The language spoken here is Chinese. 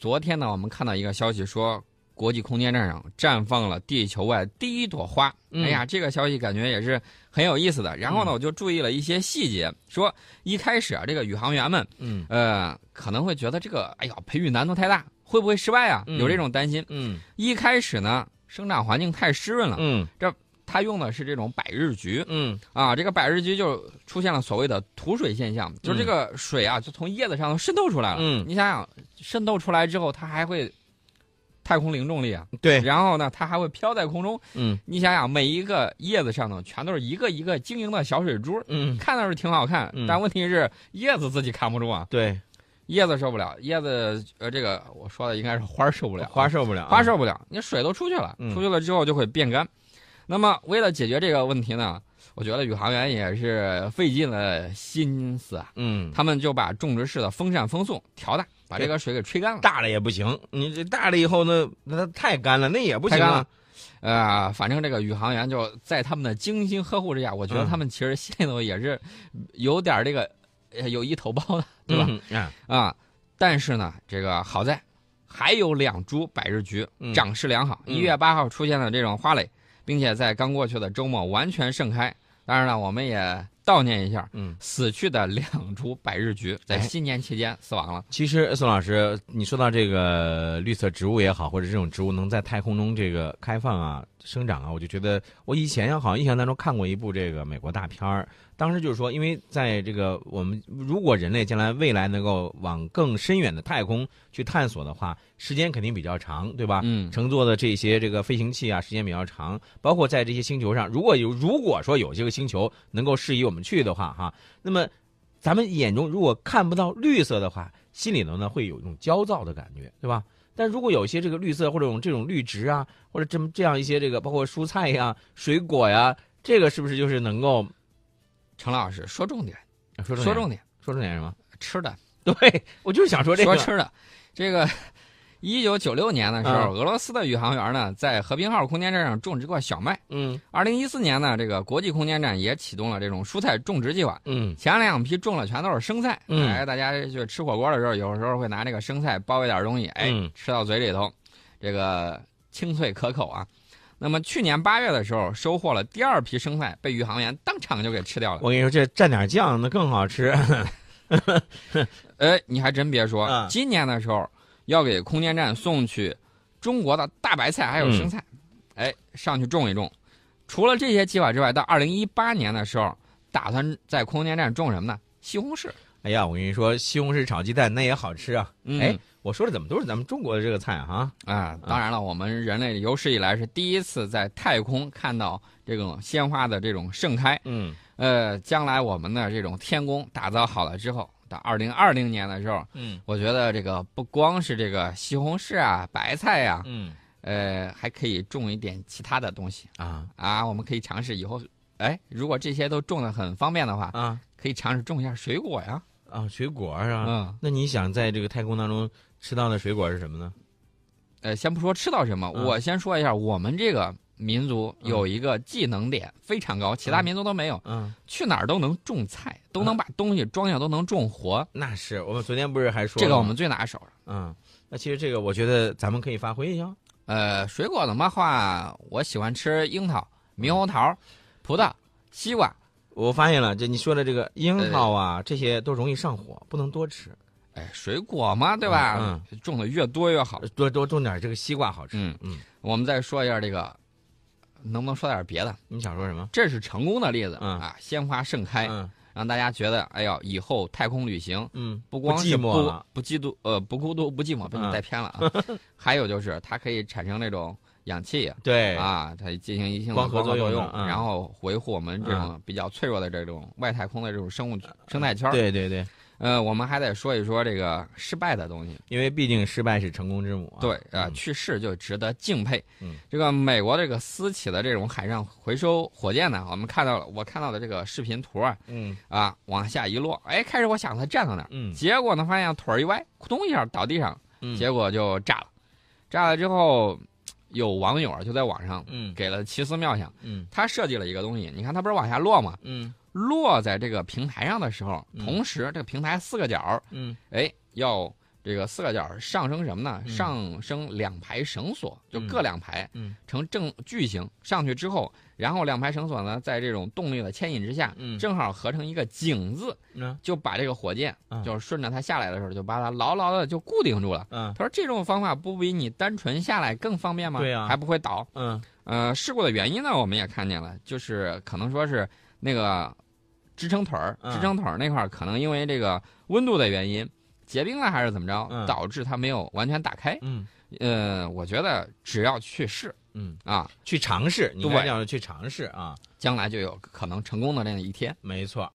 昨天呢，我们看到一个消息说，国际空间站上绽放了地球外第一朵花。嗯哎呀，这个消息感觉也是很有意思的。然后呢，嗯我就注意了一些细节，说一开始啊，这个宇航员们嗯呃可能会觉得这个哎呀培育难度太大，会不会失败啊？嗯有这种担心。嗯一开始呢，生长环境太湿润了，嗯它用的是这种百日菊。嗯。啊，这个百日菊就出现了所谓的吐水现象，就是这个水啊就从叶子上头渗透出来了。嗯。你想想，渗透出来之后，它还会太空零重力啊，对，然后呢，它还会飘在空中。嗯。你想想，每一个叶子上头全都是一个一个晶莹的小水珠，嗯。看倒是挺好看，嗯。但问题是叶子自己看不住啊，对，叶子受不了，叶子呃这个我说的应该是花受不了，花受不了，花受不了，你水都出去了，嗯。出去了之后就会变干。那么为了解决这个问题呢，我觉得宇航员也是费尽了心思啊，嗯，他们就把种植室的风扇风速调大，把这个水给吹干了。大了也不行，你这大了以后呢，那它太干了，那也不行啊太干了。呃，反正这个宇航员就在他们的精心呵护之下，我觉得嗯他们其实心里头也是有点这个呃有一头包的，对吧？嗯？啊，啊，但是呢，这个好在还有两株百日菊嗯长势良好，嗯一月八号出现了这种花蕾，并且在刚过去的周末完全盛开。当然了，我们也悼念一下嗯。死去的两株百日菊，在哎新年期间死亡了。其实宋老师，你说到这个绿色植物也好，或者这种植物能在太空中这个开放啊、生长啊，我就觉得我以前好像印象当中看过一部这个美国大片儿，当时就是说，因为在这个我们如果人类将来未来能够往更深远的太空去探索的话，时间肯定比较长，对吧？嗯，乘坐的这些这个飞行器啊，时间比较长，包括在这些星球上，如果有如果说有些个星球能够适宜我们去的话，哈，那么咱们眼中如果看不到绿色的话，心里头呢会有一种焦躁的感觉，对吧？但如果有一些这个绿色或者这种这种绿植啊，或者这么这样一些这个包括蔬菜呀、水果呀，这个是不是就是能够陈老师说重点，说重点说重点，说重点什么？吃的，对我就是想说这个说吃的，这个。一九九六年的时候，嗯俄罗斯的宇航员呢，在和平号空间站上种植过小麦。嗯二零一四年呢，这个国际空间站也启动了这种蔬菜种植计划。嗯前两批种的全都是生菜，嗯哎，大家就吃火锅的时候，有时候会拿这个生菜包一点东西，哎，嗯吃到嘴里头，这个清脆可口啊。那么去年八月的时候，收获了第二批生菜，被宇航员当场就给吃掉了。我跟你说，这蘸点酱那更好吃。哎，你还真别说，嗯今年的时候要给空间站送去中国的大白菜还有生菜，哎，上去种一种。除了这些计划之外，到二零一八年的时候，打算在空间站种什么呢？西红柿。哎呀，我跟你说，西红柿炒鸡蛋那也好吃啊。嗯、哎，我说的怎么都是咱们中国的这个菜啊？啊，当然了，我们人类有史以来是第一次在太空看到这种鲜花的这种盛开。嗯呃，将来我们的这种天宫打造好了之后，到二零二零年的时候，嗯我觉得这个不光是这个西红柿啊、白菜呀、嗯呃，还可以种一点其他的东西啊啊。我们可以尝试以后，哎，如果这些都种的很方便的话，啊可以尝试种一下水果呀。啊，水果啊。嗯，那你想在这个太空当中吃到的水果是什么呢？呃，先不说吃到什么，嗯我先说一下我们这个民族有一个技能点非常高，其他民族都没有，嗯，去哪儿都能种菜，都能把东西装下，都能种活，那是我们昨天不是还说这个我们最拿手。嗯，那其实这个我觉得咱们可以发挥一下。呃，水果的话，我喜欢吃樱桃、猕猴桃、葡萄、西瓜。我发现了，这你说的这个樱桃啊，这些都容易上火，不能多吃，哎，水果嘛，对吧？嗯种的越多越好。多多种点这个西瓜好吃。嗯。嗯，我们再说一下这个，能不能说点别的？你想说什么？这是成功的例子、嗯啊，鲜花盛开，嗯让大家觉得，哎呦，以后太空旅行嗯，不光是寂寞不不嫉妒，呃，不孤独不寂寞，被你嗯带偏了啊。还有就是它可以产生那种氧气对啊，它进行一定的光合合作用，作用嗯然后维护我们这种比较脆弱的这种外太空的这种生物生态圈儿。对对对，呃，我们还得说一说这个失败的东西。因为毕竟失败是成功之母啊。对啊、嗯去世就值得敬佩。嗯，这个美国这个私企的这种海上回收火箭呢，我们看到了，我看到的这个视频图啊，嗯啊，往下一落，哎，开始我想它站到那儿，嗯结果呢，发现腿儿一歪，扑通一下倒地上，嗯，结果就炸了。炸了之后，有网友啊就在网上嗯给了奇思妙想，嗯他设计了一个东西，你看他不是往下落吗？嗯落在这个平台上的时候，嗯。同时这个平台四个角儿，嗯。哎，要这个四个角上升什么呢？嗯。上升两排绳索，就嗯。各两排，嗯。成正矩形上去之后，然后两排绳索呢，在这种动力的牵引之下，嗯。正好合成一个井字，嗯。就把这个火箭，嗯。就是顺着它下来的时候，就把它牢牢的就固定住了。嗯。他说这种方法不比你单纯下来更方便吗？对啊。还不会倒。嗯。呃，事故的原因呢，我们也看见了，就是可能说是那个支撑腿儿，嗯支撑腿儿那块儿可能因为这个温度的原因结冰了，还是怎么着，嗯导致它没有完全打开。嗯呃，我觉得只要去试嗯，啊，去尝试，你对刚讲的去尝试啊，将来就有可能成功的那一天。没错。